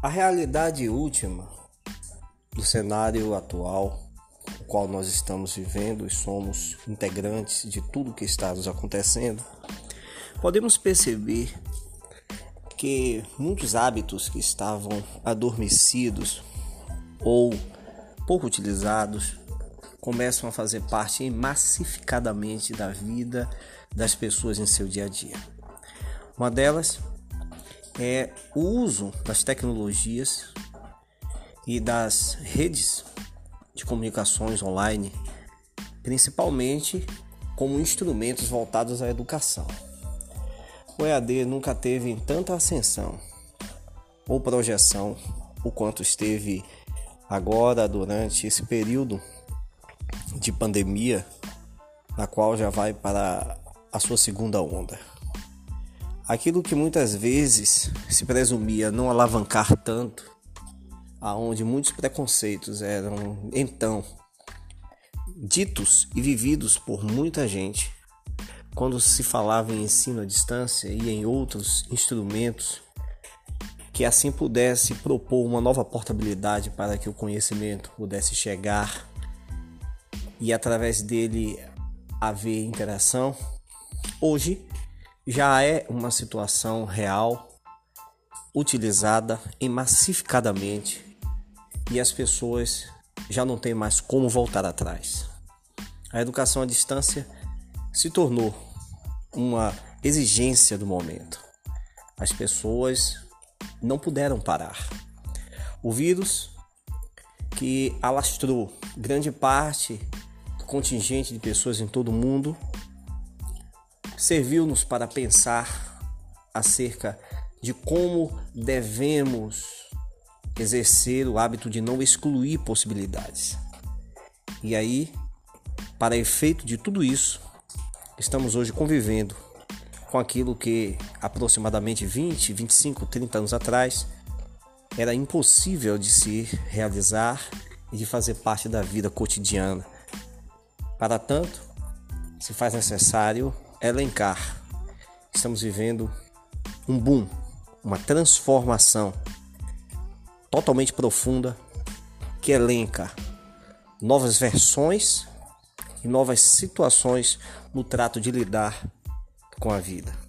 A realidade última do cenário atual, o qual nós estamos vivendo e somos integrantes de tudo que está nos acontecendo, podemos perceber que muitos hábitos que estavam adormecidos ou pouco utilizados começam a fazer parte massificadamente da vida das pessoas em seu dia a dia. Uma delas é o uso das tecnologias e das redes de comunicações online, principalmente como instrumentos voltados à educação. O EAD nunca teve tanta ascensão ou projeção o quanto esteve agora durante esse período de pandemia, na qual já vai para a sua segunda onda. Aquilo que muitas vezes se presumia não alavancar tanto, aonde muitos preconceitos eram então ditos e vividos por muita gente, quando se falava em ensino à distância e em outros instrumentos que assim pudesse propor uma nova portabilidade para que o conhecimento pudesse chegar e através dele haver interação. Hoje já é uma situação real, utilizada e massificadamente, e as pessoas já não têm mais como voltar atrás. A educação à distância se tornou uma exigência do momento. As pessoas não puderam parar. O vírus que alastrou grande parte do contingente de pessoas em todo o mundo serviu-nos para pensar acerca de como devemos exercer o hábito de não excluir possibilidades. E aí, para efeito de tudo isso, estamos hoje convivendo com aquilo que aproximadamente 20, 25, 30 anos atrás era impossível de se realizar e de fazer parte da vida cotidiana. Para tanto, se faz necessário elencar. Estamos vivendo um boom, uma transformação totalmente profunda que elenca novas versões e novas situações no trato de lidar com a vida.